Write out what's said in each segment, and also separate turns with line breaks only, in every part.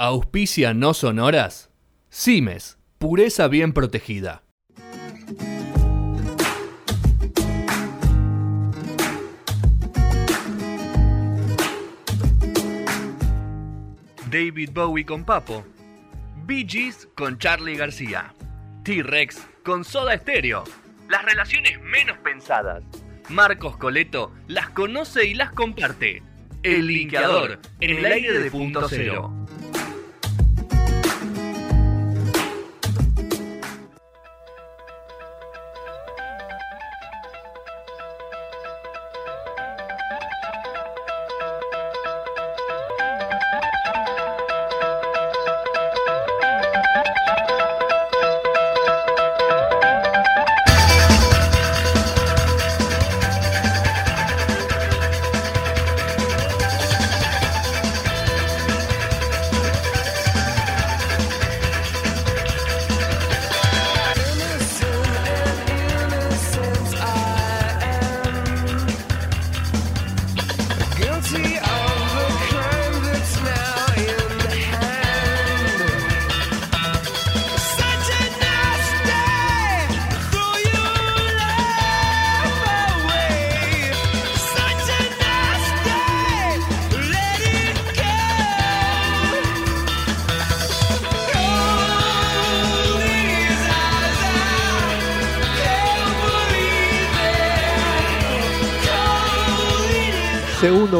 Auspicia no sonoras. Cimes, pureza bien protegida. David Bowie con Papo. Bee Gees con Charlie García. T-Rex con Soda Stereo. Las relaciones menos pensadas. Marcos Coleto las conoce y las comparte. El linkeador en el aire de punto cero.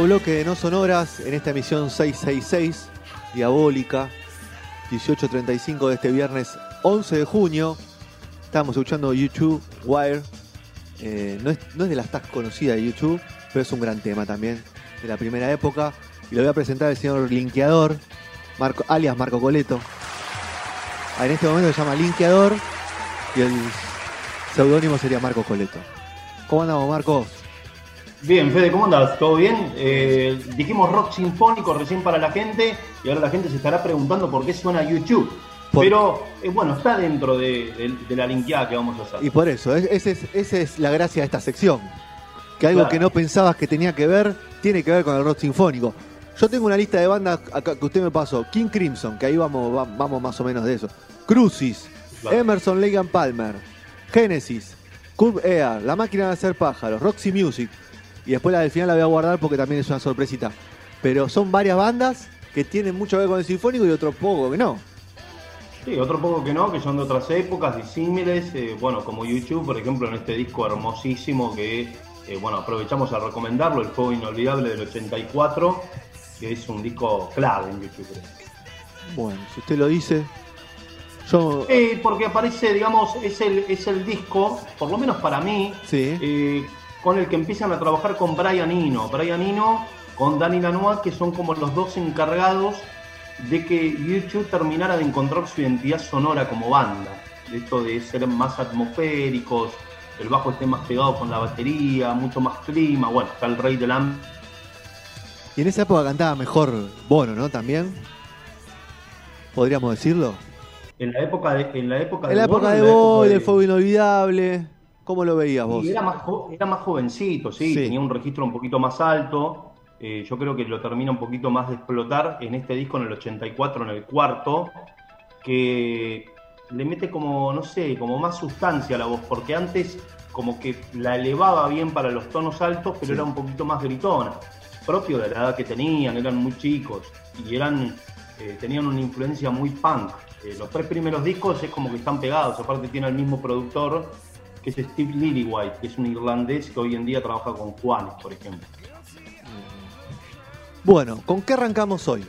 Bloque de No Sonoras en esta emisión 666, diabólica, 18.35 de este viernes 11 de junio. Estamos escuchando YouTube Wire. Eh, no, es, no es de las tas conocidas de YouTube, pero es un gran tema también, de la primera época. Y lo voy a presentar al señor Linkeador, alias Marco Coleto. Ah, En este momento se llama Linkeador y el seudónimo sería Marco Coleto. ¿Cómo andamos, Marcos?
Bien, Fede, ¿cómo andas? ¿Todo bien? Eh, dijimos rock sinfónico recién para la gente y ahora la gente se estará preguntando por qué suena YouTube.
Por-
Pero eh, bueno, está dentro de, de- de la linkeada que vamos a hacer.
Y por eso, es- esa es, la gracia de esta sección. Que algo
Claro.
que no pensabas que tenía que ver, tiene que ver con el rock sinfónico. Yo tengo una lista de bandas acá que usted me pasó. King Crimson, que ahí vamos, va- vamos más o menos de eso. Crucis,
Claro.
Emerson, and Palmer, Genesis, Curve Air, La Máquina de Hacer Pájaros, Roxy Music. Y después la del final la voy a guardar porque también es una sorpresita. Pero son varias bandas que tienen mucho que ver con el sinfónico y otro poco que no.
Sí, otro poco que no, que son de otras épocas, disímiles, eh, bueno, como YouTube, por ejemplo, en este disco hermosísimo que, eh, bueno, aprovechamos a recomendarlo, El Fuego Inolvidable del 84, que es un disco clave en YouTube. creo.
Bueno, si usted lo dice. Yo.
Eh, porque aparece, digamos, es el, es el disco, por lo menos para mí,
Sí.
eh, con el que empiezan a trabajar con Brian Eno. Brian Eno con Danny Lanois, que son como los dos encargados de que YouTube terminara de encontrar su identidad sonora como banda. De esto de ser más atmosféricos, el bajo esté más pegado con la batería, mucho más clima. Bueno, está el rey del am
Y en esa época cantaba mejor Bono, ¿no? También. ¿Podríamos decirlo?
En la época de, en la época
En la época
Bono,
de
en la época de-
del Fuego Inolvidable. ¿Cómo lo veías vos?
Y era más, era más jovencito, sí,
Sí.
tenía un registro un poquito más alto. Eh, yo creo que lo termina un poquito más de explotar en este disco en el 84, en el cuarto, que le mete como, no sé, como más sustancia a la voz, porque antes como que la elevaba bien para los tonos altos, pero
Sí.
era un poquito más gritona, propio de la edad que tenían, eran muy chicos y eran, eh, tenían una influencia muy punk. Eh, los tres primeros discos es como que están pegados, aparte tiene el mismo productor es Steve Lillywhite, que es un irlandés que hoy en día trabaja con Juanes, por ejemplo.
Bueno, ¿con qué arrancamos hoy?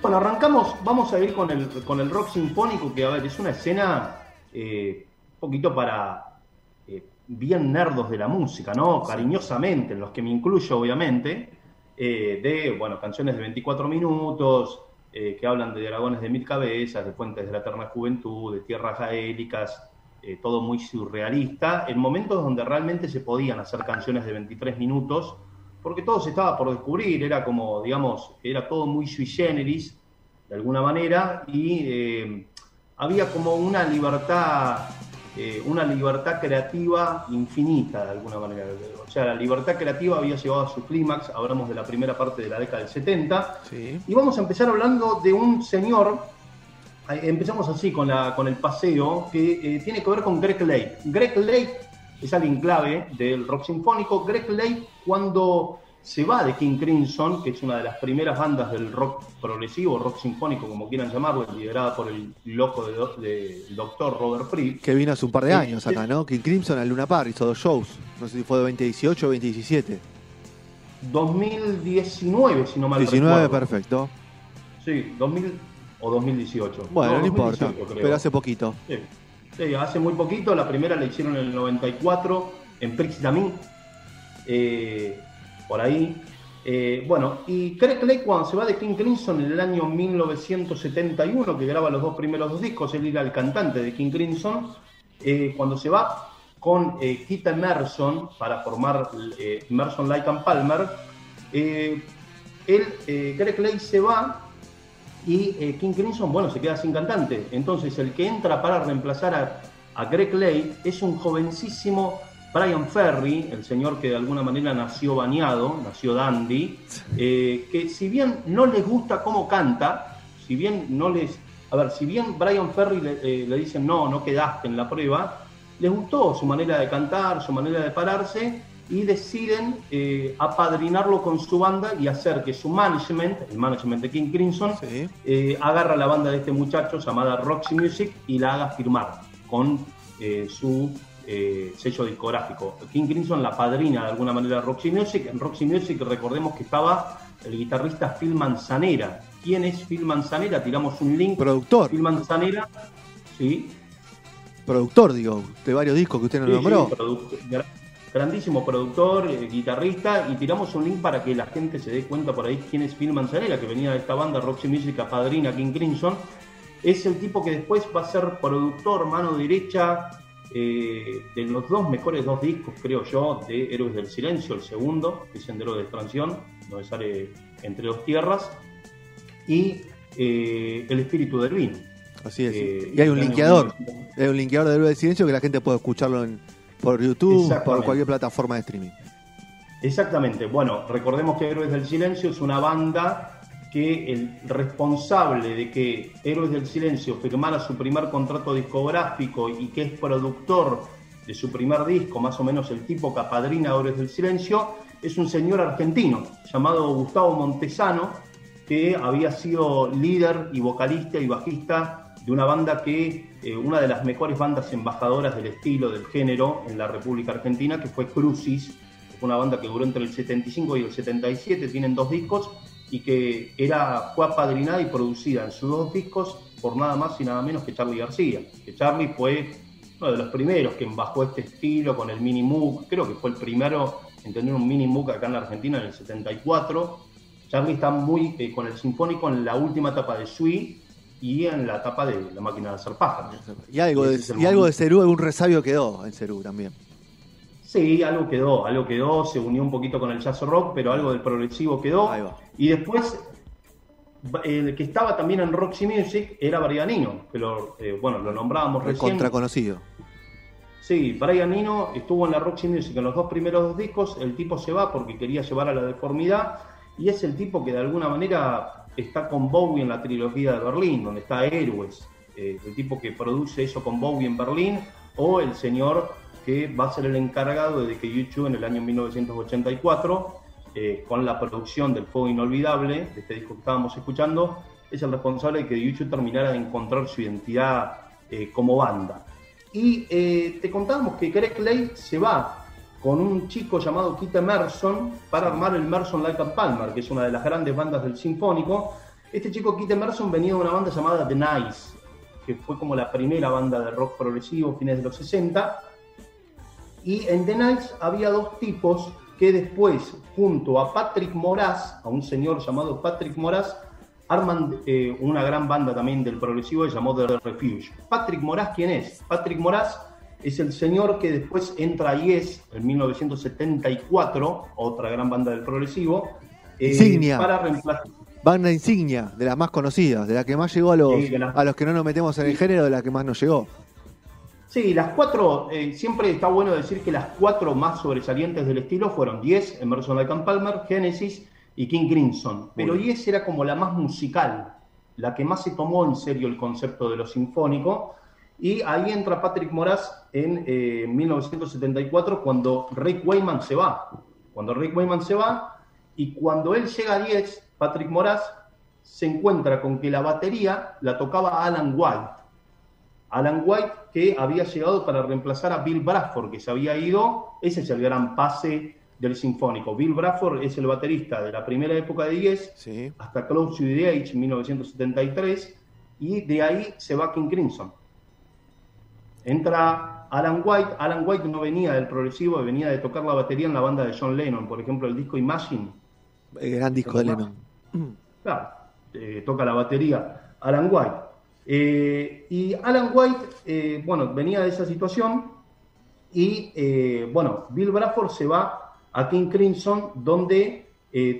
Bueno, arrancamos, vamos a ir con el, con el rock sinfónico, que a ver, es una escena eh, un poquito para eh, bien nerdos de la música, ¿no? Cariñosamente, en los que me incluyo, obviamente, eh, de, bueno, canciones de 24 minutos, eh, que hablan de dragones de mil cabezas, de fuentes de la eterna juventud, de tierras gaélicas, eh, todo muy surrealista, en momentos donde realmente se podían hacer canciones de 23 minutos, porque todo se estaba por descubrir, era como, digamos, era todo muy sui generis, de alguna manera, y eh, había como una libertad eh, una libertad creativa infinita de alguna manera. O sea, la libertad creativa había llegado a su clímax, hablamos de la primera parte de la década del 70, y vamos a empezar hablando de un señor, empezamos así con, la, con el paseo, que eh, tiene que ver con Greg Lake. Greg Lake es alguien clave del rock sinfónico. Greg Lake cuando se va de King Crimson, que es una de las primeras bandas del rock progresivo, rock sinfónico, como quieran llamarlo, liderada por el loco del doctor Robert Fripp.
Que vino hace un par de años acá, ¿no? King Crimson al Luna Park hizo dos shows. No sé si fue de 2018 o 2017.
2019, si no mal
19, perfecto.
Sí, 2000 o 2018.
Bueno, no, importa, pero hace poquito.
Sí. hace muy poquito. La primera la hicieron en el 94 en Prix d'Amin. Eh, por ahí. Eh, bueno, y Craig Lake cuando se va de King Crimson en el año 1971, que graba los dos primeros dos discos, él era el cantante de King Crimson, eh, cuando se va con eh, Keith Emerson para formar eh, Emerson Lake and Palmer, él, Greg Lake se va y King Crimson, bueno, se queda sin cantante. Entonces el que entra para reemplazar a, a Greg Lake es un jovencísimo Brian Ferry, el señor que de alguna manera nació bañado, nació dandy, eh, que si bien no les gusta cómo canta, si bien no les... A ver, si bien Brian Ferry le, eh, le dicen no, no quedaste en la prueba, les gustó su manera de cantar, su manera de pararse y deciden eh, apadrinarlo con su banda y hacer que su management, el management de King Crimson, eh, agarra la banda de este muchacho llamada Roxy Music y la haga firmar con eh, su sello discográfico. King Crimson, la padrina de alguna manera Roxy Music. En Roxy Music recordemos que estaba el guitarrista Phil Manzanera. ¿Quién es Phil Manzanera? Tiramos un link.
Productor.
Phil Manzanera, sí.
Productor, digo, de varios discos que usted nos nombró.
Grandísimo productor, eh, guitarrista, y tiramos un link para que la gente se dé cuenta por ahí quién es Phil Manzanera, que venía de esta banda Roxy Music, padrina King Crimson. Es el tipo que después va a ser productor, mano derecha, eh, de los dos mejores dos discos, creo yo, de Héroes del Silencio, el segundo, que es Sendero de Expansión, donde sale Entre dos Tierras, y eh, El Espíritu del Vino.
Así es. Y hay un linkeador, hay un linkeador de Héroes del Silencio que la gente puede escucharlo en, por YouTube, por cualquier plataforma de streaming.
Exactamente. Bueno, recordemos que Héroes del Silencio es una banda que el responsable de que Héroes del Silencio firmara su primer contrato discográfico y que es productor de su primer disco, más o menos el tipo que apadrina Héroes del Silencio, es un señor argentino llamado Gustavo Montesano, que había sido líder y vocalista y bajista de una banda que, eh, una de las mejores bandas embajadoras del estilo, del género en la República Argentina, que fue Crucis, una banda que duró entre el 75 y el 77, tienen dos discos, y que era, fue apadrinada y producida en sus dos discos por nada más y nada menos que Charlie García. Que Charlie fue uno de los primeros que bajó este estilo con el Mini Moog, creo que fue el primero en tener un Mini Moog acá en la Argentina en el 74. Charlie está muy eh, con el Sinfónico en la última etapa de Sui y en la etapa de la máquina de hacer pájaros.
Y algo, de, y algo de Cerú, algún resabio quedó en Cerú también.
Sí, algo quedó, algo quedó, se unió un poquito con el jazz rock, pero algo del progresivo quedó. Y después, el que estaba también en Roxy Music era Brian Eno, que lo, eh, bueno, lo nombrábamos recién.
Contra conocido.
Sí, Brian Eno estuvo en la Roxy Music en los dos primeros dos discos, el tipo se va porque quería llevar a la deformidad, y es el tipo que de alguna manera está con Bowie en la trilogía de Berlín, donde está Héroes, eh, el tipo que produce eso con Bowie en Berlín, o el señor que va a ser el encargado de que YouTube en el año 1984, eh, con la producción del Fuego Inolvidable, de este disco que estábamos escuchando, es el responsable de que YouTube terminara de encontrar su identidad eh, como banda. Y te contábamos que Greg Lake se va con un chico llamado Keith Emerson para armar el Emerson Like a Palmer, que es una de las grandes bandas del Sinfónico. Este chico Keith Emerson venía de una banda llamada The Nice, que fue como la primera banda de rock progresivo, fines de los 60, y en The Nights había dos tipos que después, junto a Patrick Moraz, a un señor llamado Patrick Moraz, arman eh, una gran banda también del progresivo llamado The Refuge. Patrick Moraz, ¿quién es? Patrick Moraz es el señor que después entra a Yes en 1974, otra gran banda del progresivo.
Eh, insignia. Para reemplazar. Banda insignia, de las más conocidas, de la que más llegó a los, a los que no nos metemos en el género, de la que más nos llegó.
Sí, las cuatro, eh, siempre está bueno decir que las cuatro más sobresalientes del estilo fueron Yes, Emerson Lake Palmer, Genesis y King Crimson. Pero
bien.
Yes era como la más musical, la que más se tomó en serio el concepto de lo sinfónico. Y ahí entra Patrick Moraz en eh, 1974 cuando Rick Wayman se va. Cuando Rick Wayman se va y cuando él llega a Yes, Patrick Moraz se encuentra con que la batería la tocaba Alan White. Alan White que había llegado para reemplazar a Bill Bradford, que se había ido. Ese es el gran pase del Sinfónico. Bill Bradford es el baterista de la primera época de Yes
Sí.
hasta Close to the Age en 1973 y de ahí se va King Crimson. Entra Alan White. Alan White no venía del progresivo, venía de tocar la batería en la banda de John Lennon, por ejemplo, el disco Imagine.
El gran disco de Lennon.
Claro, eh, toca la batería Alan White. Eh, y Alan White, eh, bueno, venía de esa situación y, bueno, Bill Bradford se va a King Crimson, donde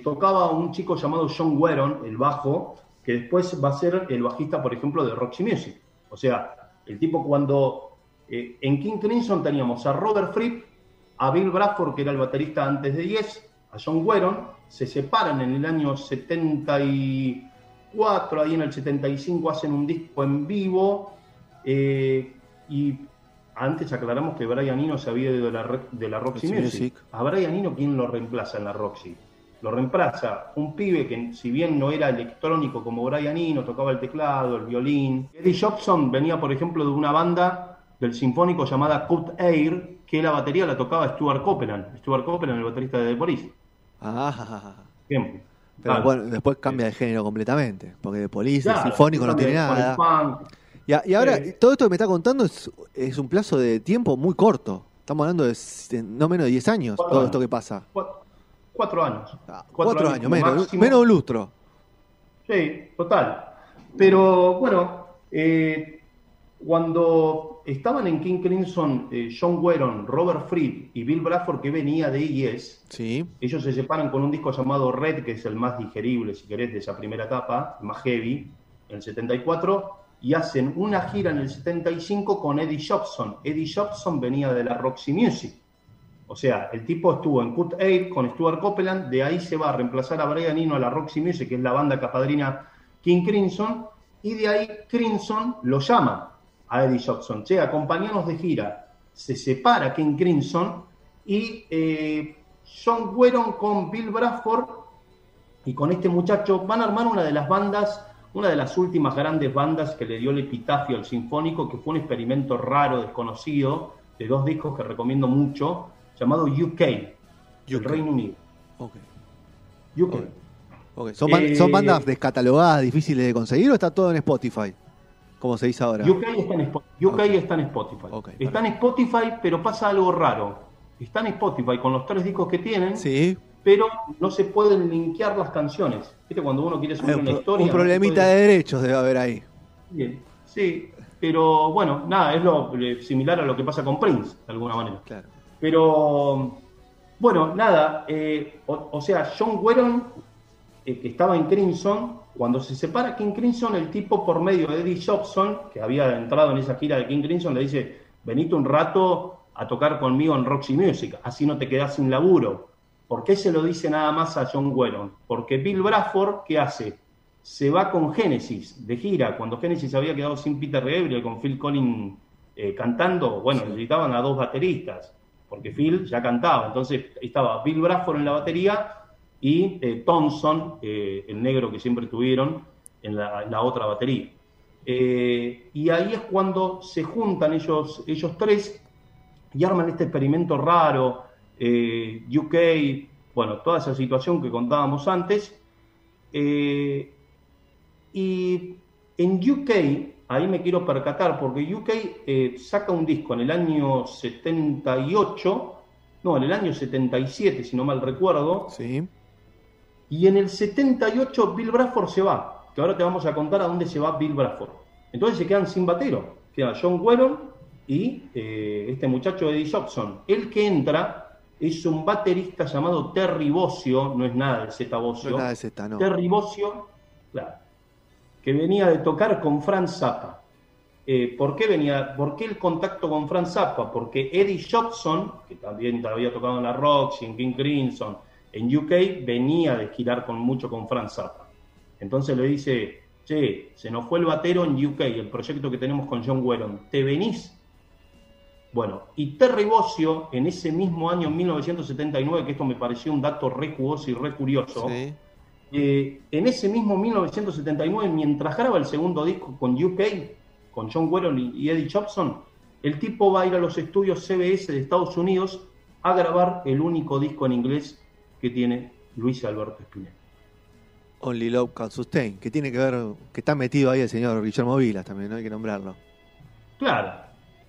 tocaba un chico llamado John Weron, el bajo, que después va a ser el bajista, por ejemplo, de Roxy Music. O sea, el tipo cuando eh, en King Crimson teníamos a Robert Fripp, a Bill Bradford, que era el baterista antes de Yes, a John Weron, se separan en el año 74, ahí en el 75 hacen un disco en vivo, eh, y antes aclaramos que Brian Eno se había ido de la, de la Roxy
Roxy
Music.
Music.
A Brian Eno, ¿quién lo reemplaza en la Roxy? Lo reemplaza un pibe que, si bien no era electrónico como Brian Eno, tocaba el teclado, el violín. Eddie Jobson venía, por ejemplo, de una banda del sinfónico llamada Cut Air, que la batería la tocaba Stuart Copeland. Stuart Copeland, el baterista de The Police.
Ah,
Ejemplo.
pero
Claro.
bueno, después cambia de género completamente. Porque de Police,
Claro,
el sinfónico no tiene nada. Y, a- y ahora, todo esto que me está contando es, es un plazo de tiempo muy corto. Estamos hablando de no menos de 10 años,
Cuatro
todo
años.
esto que pasa.
Cuatro, cuatro años.
Ah, cuatro, años,
como
menos, menos un lustro.
Sí, total. Pero bueno, eh, cuando estaban en King Crimson, eh, John Weron, Robert Fripp y Bill Bradford, que venía de Yes,
Sí.
ellos se separan con un disco llamado Red, que es el más digerible, si querés, de esa primera etapa, más heavy, en el 74, y hacen una gira en el 75 con Eddie Jobson. Eddie Jobson venía de la Roxy Music. O sea, el tipo estuvo en Cut 8 con Stuart Copeland, de ahí se va a reemplazar a Brian Eno a la Roxy Music, que es la banda capadrina King Crimson, y de ahí Crimson lo llama a Eddie Jobson, che, acompañanos de gira. Se separa King Crimson y eh, John Weron con Bill Bradford y con este muchacho van a armar una de las bandas, una de las últimas grandes bandas que le dio el epitafio al sinfónico, que fue un experimento raro, desconocido, de dos discos que recomiendo mucho, llamado UK, el
UK.
Reino Unido.
Ok,
UK.
Ok. ok. ¿Son,
Eh,
¿Son bandas descatalogadas, difíciles de conseguir o está todo en Spotify? Como se dice ahora.
UK está en,
Ok.
está en Spotify.
Ok,
está en Spotify, pero pasa algo raro. Está en Spotify con los tres discos que tienen,
Sí.
pero no se pueden linkear las canciones. ¿Viste? Cuando uno quiere subir
un,
una historia.
un problemita de derechos debe haber ahí.
Bien, sí, pero bueno, nada, es lo eh, similar a lo que pasa con Prince, de alguna manera.
Claro.
Pero, bueno, nada, eh, o, o sea, John Weron, eh, que estaba en Crimson, cuando se separa King Crimson, el tipo por medio de Eddie Jobson, que había entrado en esa gira de King Crimson, le dice, venite un rato a tocar conmigo en Roxy Music, así no te quedás sin laburo. ¿Por qué se lo dice nada más a John Weron? Porque Bill Bradford, ¿qué hace? Se va con Genesis de gira, cuando Genesis había quedado sin Peter Gabriel, con Phil Collins eh, cantando, bueno, necesitaban a dos bateristas, porque Phil ya cantaba, entonces estaba Bill Bradford en la batería y eh, Thompson, eh, el negro que siempre tuvieron, en la, otra batería. Eh, y ahí es cuando se juntan ellos, ellos tres y arman este experimento raro, eh, UK, bueno, toda esa situación que contábamos antes. Y en UK, ahí me quiero percatar, porque UK saca un disco en el año 78, no, en el año 77, si no mal recuerdo,
Sí.
Y en el 78 Bill Bradford se va, que ahora te vamos a contar a dónde se va Bill Bradford. Entonces se quedan sin batero, queda John Weron y eh, este muchacho Eddie Jobson. El que entra es un baterista llamado Terry Bossio, no es nada de Z
No
Bossio,
es nada de Z, no.
Terry Bossio, claro, que venía de tocar con Franz Zappa. eh, ¿por, qué venía, ¿por qué el contacto con Frank Zappa? Porque Eddie Jobson, que también había tocado en la Roxy, en King Crimson, en UK, venía de girar con, mucho con Frank Zappa. Entonces le dice, che, se nos fue el batero en UK, el proyecto que tenemos con John Whelan, ¿te venís? Bueno, y Terry Bossio, en ese mismo año, 1979, que esto me pareció un dato re jugoso y re curioso,
Sí.
eh, en ese mismo 1979, mientras graba el segundo disco con UK, con John Whelan y Eddie Jobson, el tipo va a ir a los estudios CBS de Estados Unidos a grabar el único disco en inglés que tiene Luis Alberto Spinetta.
Only Love Can Sustain, que tiene que ver, que está metido ahí el señor Guillermo Vilas también, ¿no? hay que nombrarlo.
Claro,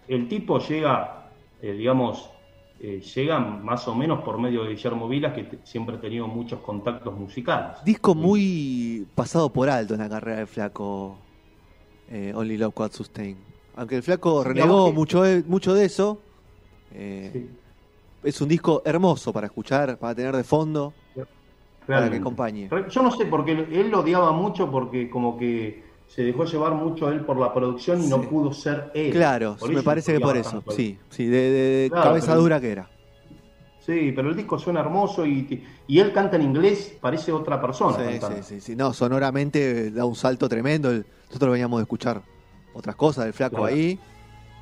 el tipo llega, eh, digamos, eh, llega más o menos por medio de Guillermo Vilas, que siempre ha tenido muchos contactos musicales.
Disco muy pasado por alto en la carrera del flaco eh, Only Love Can Sustain. Aunque el flaco renegó
que-
mucho, de- mucho de eso, eh,
Sí,
es un disco hermoso para escuchar, para tener de fondo, para que acompañe.
Yo no sé, porque él- lo odiaba mucho porque como que se dejó llevar mucho él por la producción y no pudo ser él.
Claro, me parece que por eso, sí, sí, de, de
Claro,
cabeza
pero-
dura que era.
Sí, pero el disco suena hermoso y, y él canta en inglés, parece otra persona.
Sí,
cantando.
sí, sí, sí. No, sonoramente da un salto tremendo. Nosotros veníamos de escuchar otras cosas del flaco
Claro.
ahí.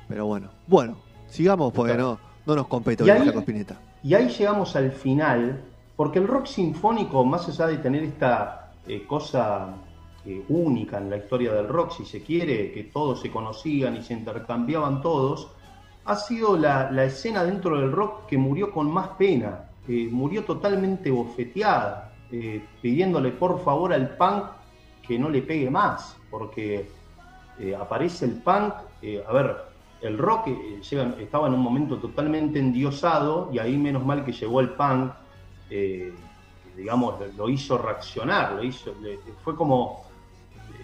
Pero bueno, bueno, sigamos porque
Claro.
no, no nos compete hoy
ahí-
flaco Spinetta.
Y ahí llegamos al final, porque el rock sinfónico, más allá de tener esta eh, cosa eh, única en la historia del rock, si se quiere, que todos se conocían y se intercambiaban todos, ha sido la, la escena dentro del rock que murió con más pena, eh, murió totalmente bofeteada, eh, pidiéndole por favor al punk que no le pegue más, porque aparece el punk, a ver, el rock eh, llega- estaba en un momento totalmente endiosado y ahí menos mal que llegó el punk, eh, digamos, lo hizo reaccionar, lo hizo, le- fue como,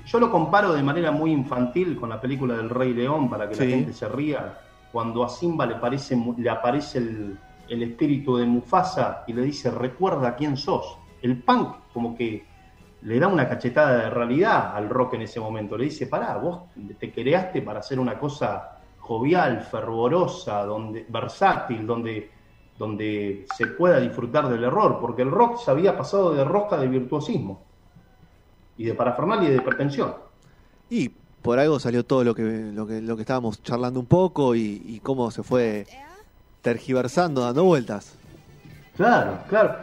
yo lo comparo de manera muy infantil con la película del Rey León para que
Sí.
la gente se ría, cuando a Simba le, parece, le aparece el, el espíritu de Mufasa y le dice, recuerda quién sos. El punk como que le da una cachetada de realidad al rock en ese momento. Le dice, pará, vos te creaste para hacer una cosa jovial, fervorosa, donde, versátil, donde, donde se pueda disfrutar del error, porque el rock se había pasado de rosca de virtuosismo y de parafernalia y de pretensión.
Y por algo salió todo lo que, lo que, lo que estábamos charlando un poco y, y cómo se fue tergiversando, dando vueltas.
Claro, claro.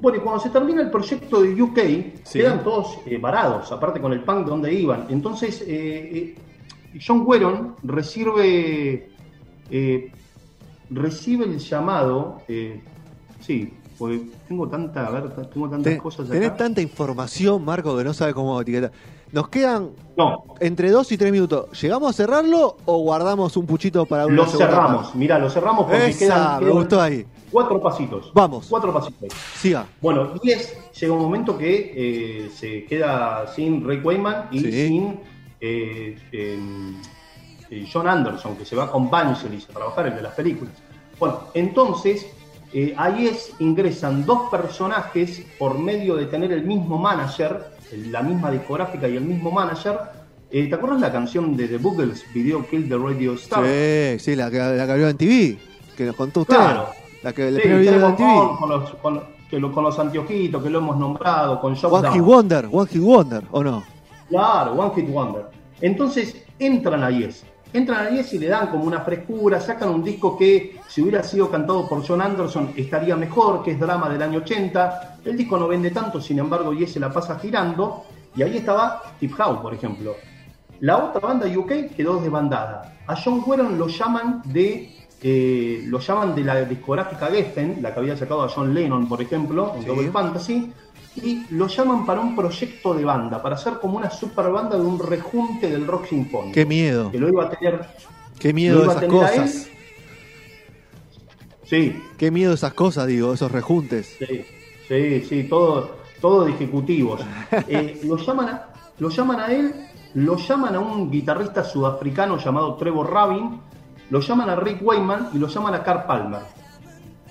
Bueno, y cuando se termina el proyecto de UK,
Sí.
quedan todos eh, varados, aparte con el punk donde iban. Entonces, eh, eh, John Wheron recibe, eh, recibe el llamado, eh, sí, porque tengo tanta, a ver, tengo tantas
Ten-
cosas
tenés
acá.
tanta información, Marco, que no sabe cómo etiquetar. Nos quedan
No,
entre dos y tres minutos. ¿Llegamos a cerrarlo o guardamos un puchito para una
lo cerramos,
parte?
mirá, lo cerramos porque
Esa,
quedan,
me
quedan
gustó ahí.
cuatro pasitos.
Vamos.
Cuatro pasitos.
Siga.
Bueno, 10 llega un momento que eh, se queda sin Ray Wayman y
Sí.
sin eh, eh, eh, John Anderson, que se va con Vangelis a trabajar el de las películas. Bueno, entonces eh, ahí es, ingresan dos personajes por medio de tener el mismo manager, la misma discográfica y el mismo manager. Eh, ¿Te acuerdas la canción de The Boogles, Video Kill the Radio Star?
Sí, sí, la que, la que abrió en TV, que nos contó usted.
Claro.
La que el
Sí,
video de
tenemos
TV.
con, los, con, que lo- con los anteojitos que lo hemos nombrado, con Shock
One
Down.
Wonder, One Wonder, ¿o no?
Claro, One Hit Wonder. Entonces entran a Yes. Entran a Yes y le dan como una frescura, sacan un disco que si hubiera sido cantado por John Anderson estaría mejor, que es drama del año 80. El disco no vende tanto, sin embargo Yes se la pasa girando. Y ahí estaba Tip House, por ejemplo. La otra banda UK quedó desbandada. A John Wheron lo llaman de eh, lo llaman de la discográfica Geffen, la que había sacado a John Lennon, por ejemplo, en
Sí.
Double Fantasy, y lo llaman para un proyecto de banda, para hacer como una super banda de un rejunte del rock sinfónico.
Qué miedo,
Que lo iba a tener.
qué miedo
a
esas cosas.
Sí,
Qué miedo esas cosas, digo, esos rejuntes.
Sí, sí, sí, todo, todo de ejecutivos. Eh, lo, llaman a, lo llaman a él, lo llaman a un guitarrista sudafricano llamado Trevor Rabin, lo llaman a Rick Wayman y lo llaman a Carl Palmer.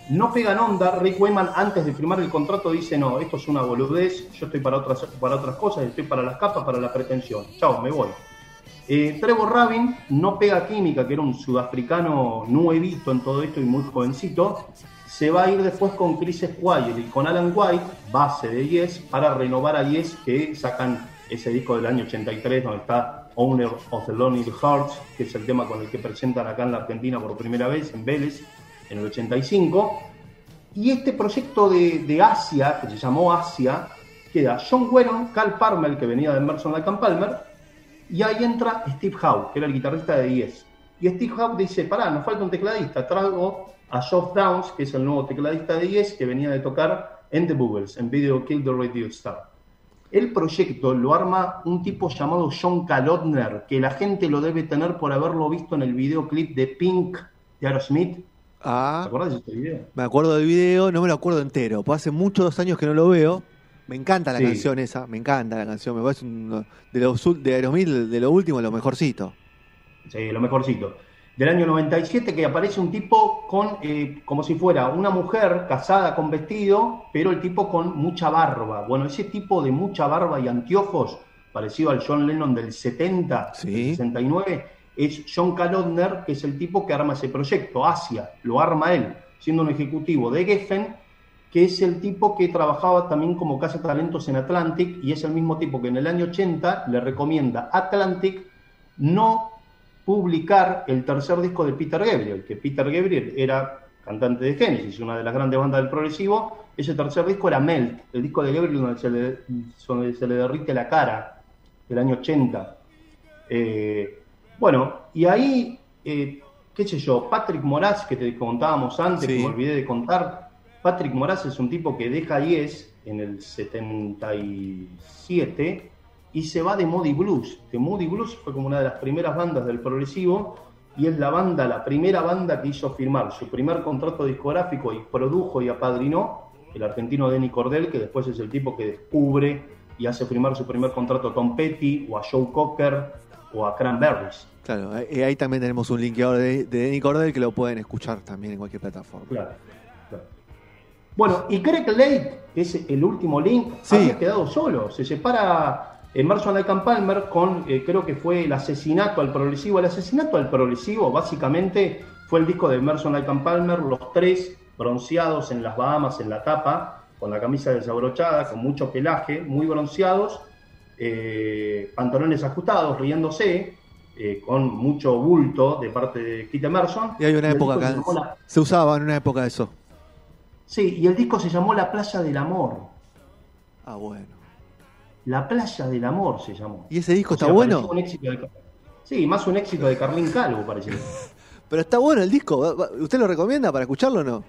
No pegan onda, Rick Wayman antes de firmar el contrato dice, no, esto es una boludez, yo estoy para otras, para otras cosas, estoy para las capas, para la pretensión. Chao, me voy. Eh, Trevor Rabin no pega química, que era un sudafricano nuevito en todo esto y muy jovencito. Se va a ir después con Chris Squire y con Alan White, base de Yes, para renovar a Yes, que sacan ese disco del año 83, donde está Owner of the Lonely Hearts, que es el tema con el que presentan acá en la Argentina por primera vez, en Vélez, en el 85. Y este proyecto de, de Asia, que se llamó Asia, queda John Wheron, Cal Palmer, que venía de Emerson Lake Palmer, y ahí entra Steve Howe, que era el guitarrista de Yes. Y Steve Howe dice, pará, nos falta un tecladista, traigo a Geoff Downs, que es el nuevo tecladista de Yes, que venía de tocar en The Boogles, en Video Kill the Radio Star. El proyecto lo arma un tipo llamado John Kalodner, que la gente lo debe tener por haberlo visto en el videoclip de Pink de Aerosmith.
Ah,
¿Te acordás de este video?
me acuerdo del video, no me lo acuerdo entero. Pues hace muchos años que no lo veo. Me encanta la
Sí.
canción esa, me encanta la canción. Me parece uno de los de Aerosmith, de lo último, lo mejorcito.
Sí, lo mejorcito. Del año 97 que aparece un tipo con, eh, como si fuera una mujer casada con vestido, pero el tipo con mucha barba. Bueno, ese tipo de mucha barba y anteojos, parecido al John Lennon del 70,
Sí.
del 69, es John Kalodner, que es el tipo que arma ese proyecto, Asia, lo arma él, siendo un ejecutivo de Geffen, que es el tipo que trabajaba también como casa talentos en Atlantic y es el mismo tipo que en el año 80 le recomienda a Atlantic no publicar el tercer disco de Peter Gabriel, que Peter Gabriel era cantante de Genesis, una de las grandes bandas del progresivo. Ese tercer disco era Melt, el disco de Gabriel donde se le, se le derrite la cara, del año 80. Eh, bueno, y ahí, eh, qué sé yo, Patrick Moraz, que te contábamos antes,
Sí.
que me olvidé de contar, Patrick Moraz es un tipo que deja Yes en el 77 y se va de Moody Blues. Que Moody Blues fue como una de las primeras bandas del progresivo y es la banda, la primera banda que hizo firmar su primer contrato discográfico y produjo y apadrinó el argentino Denny Cordell, que después es el tipo que descubre y hace firmar su primer contrato a Tom Petty o a Joe Cocker o a Cranberries.
Claro, y ahí también tenemos un linkeador de, de Denny Cordell que lo pueden escuchar también en cualquier plataforma.
Claro, claro. Bueno, y Craig Lake, que es el último link,
Sí.
había quedado solo. Se separa Emerson Lake and Palmer con, eh, creo que fue el asesinato al progresivo. El asesinato al progresivo, básicamente, fue el disco de Emerson and Palmer, los tres bronceados en las Bahamas en la tapa, con la camisa desabrochada, con mucho pelaje, muy bronceados, eh, pantalones ajustados, riéndose, eh, con mucho bulto de parte de Kit Emerson.
Y hay una época
se
acá,
La-
se usaba en una época eso.
Sí, y el disco se llamó La Playa del Amor.
Ah, bueno.
La Playa del Amor se llamó.
¿Y ese disco
O sea,
está bueno?
pareció un éxito de- Sí, más un éxito de Carlín Calvo, parece.
Pero está bueno el disco. ¿Va- va- ¿Usted lo recomienda para escucharlo o no?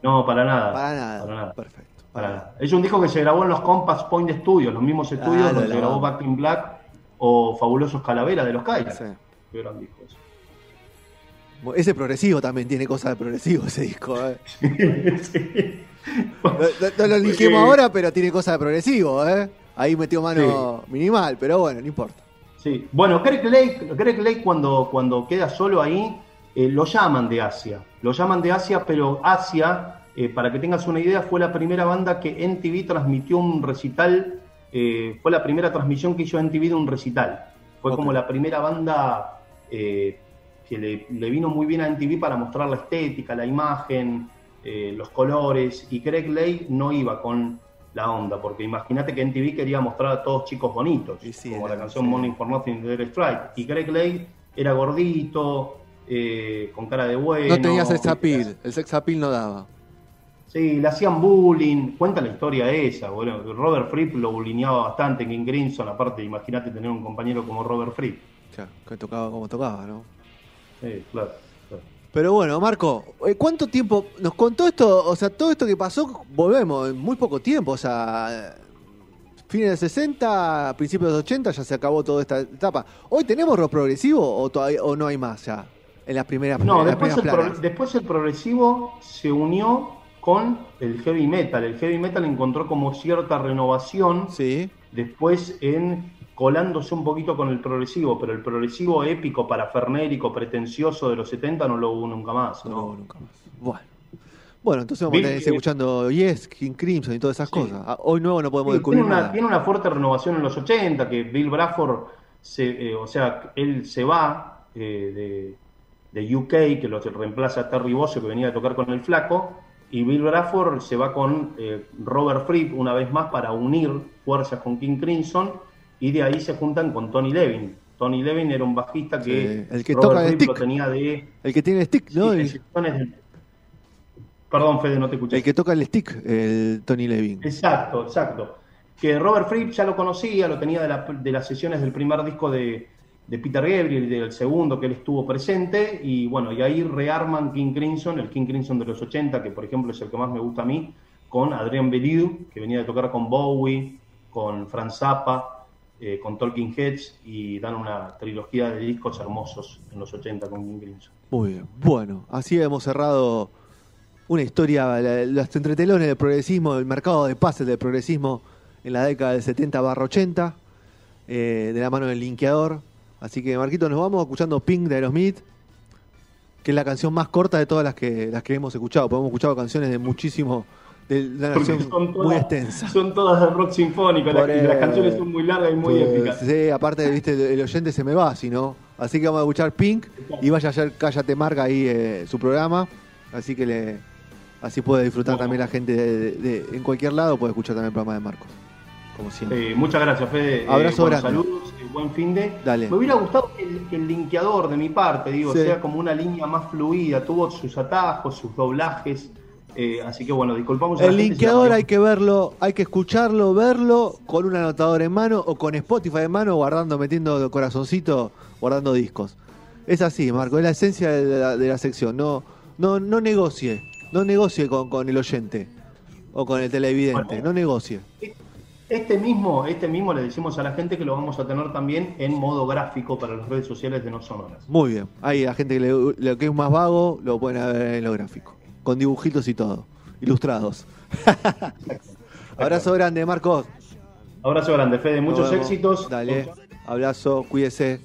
No, para nada.
Para nada.
Para nada.
Perfecto.
Para. Es un disco que se grabó en los Compass Point Studios, los mismos estudios
Ah,
donde se grabó. Back in Black o Fabulosos Calavera de los Kaiser.
Sí.
Gran disco ese.
Ese progresivo también tiene cosas de progresivo, ese disco. ¿eh?
Sí.
No, lo lijemos
Eh,
ahora, pero tiene cosas de progresivo. ¿eh? Ahí metió mano minimal, pero bueno, no importa.
Sí. Bueno, Greg Lake, Greg Lake cuando, cuando queda solo ahí, eh, lo llaman de Asia. Lo llaman de Asia, pero Asia, eh, para que tengas una idea, fue la primera banda que NTV transmitió un recital. eh, fue la primera transmisión que hizo NTV de un recital. Fue como la primera banda eh, que le, le vino muy bien a NTV para mostrar la estética, la imagen, eh, los colores. Y Greg Lake no iba con la onda, porque imagínate que NTV quería mostrar a todos chicos bonitos,
sí,
como
era-
la canción
sí.
Morning for Nothing de Strike. Y Greg Lake era gordito, eh, con cara de bueno.
no tenía sex
¿viste?
appeal, el sex appeal no daba.
Sí, le hacían bullying. Cuenta la historia esa. Bueno, Robert Fripp lo bullineaba bastante, King Grinson. Aparte, imagínate tener un compañero como Robert Fripp.
Claro, que tocaba como tocaba, ¿no?
Sí, claro. claro.
Pero bueno, Marco, eh, ¿cuánto tiempo nos contó esto? O sea, todo esto que pasó, volvemos en muy poco tiempo. O sea, fines de 60, principios de 80, ya se acabó toda esta etapa. ¿Hoy tenemos rock progresivo o, todavía, o no hay más ya? En las primeras,
No,
en
el, pro- después el progresivo se unió con el heavy metal. El heavy metal encontró como cierta renovación
Sí,
después en colándose un poquito con el progresivo, pero el progresivo épico, parafernérico, pretencioso de los 70 no lo hubo nunca más.
no,
¿no?
hubo nunca más. Bueno. Bueno, entonces vamos a seguir escuchando Yes, King Crimson y todas esas
Sí.
cosas. Ah, Hoy nuevo no podemos
Sí,
descubrir
tiene, una,
nada.
tiene una fuerte renovación en los 80, que Bill Bradford se, eh, o sea, él se va eh, de, de, UK, que lo reemplaza a Terry Bossio, que venía a tocar con el flaco, y Bill Bradford se va con eh, Robert Fripp una vez más para unir fuerzas con King Crimson, y de ahí se juntan con Tony Levin. Tony Levin era un bajista que,
el que toca el stick.
tenía de...
El que tiene el stick, ¿no?
Perdón, Fede, no te escuché.
El que toca el stick, el Tony Levin.
Exacto, exacto. Que Robert Fripp ya lo conocía, lo tenía de, las sesiones del primer disco de, Peter Gabriel del segundo que él estuvo presente. Y bueno, y ahí rearman King Crimson, el King Crimson de los 80, que por ejemplo es el que más me gusta a mí, con Adrian Belew, que venía de tocar con Bowie, con Franz Zappa, eh, con Talking Heads y dan una trilogía de discos hermosos en los 80 con King Crimson.
Muy bien. Bueno, así hemos cerrado una historia, los entretelones del progresismo, el mercado de pases del progresismo en la década del 70 barra 80, eh, de la mano del linkeador. Así que, Marquito, nos vamos escuchando Pink de Aerosmith, que es la canción más corta de todas las que, las que hemos escuchado. Porque hemos escuchado canciones de muchísimo, de una canción muy extensa.
Son todas de rock sinfónico, las, las, canciones son muy largas y muy pues, épicas.
Sí, aparte, viste, el oyente se me va, si no. Así que vamos a escuchar Pink y vaya a hacer Cállate Marca ahí eh, su programa. Así que le, Así puede disfrutar también la gente de, en cualquier lado, puede escuchar también el programa de Marcos. Como siempre.
Eh, muchas gracias, Fede.
Eh, Abrazo grande.
Saludos, y buen fin de.
Dale.
Me hubiera gustado que el, el linkeador de mi parte, digo, sea como una línea más fluida, tuvo sus atajos, sus doblajes. Eh, así que bueno, disculpamos.
el linkeador hay que verlo, hay que escucharlo, verlo con un anotador en mano o con Spotify en mano, guardando, metiendo corazoncito, guardando discos. Es así, Marco, es la esencia de la, de la sección. No, no, no negocie. No negocie con, el oyente o con el televidente, no negocie.
Este mismo, este mismo le decimos a la gente que lo vamos a tener también en modo gráfico para las redes sociales de No Sonoras.
Muy bien, ahí la gente que le, que es más vago lo pueden ver en lo gráfico, con dibujitos y todo, ilustrados. Abrazo grande, Marcos.
Abrazo grande, Fede, muchos éxitos.
Dale, abrazo, cuídese.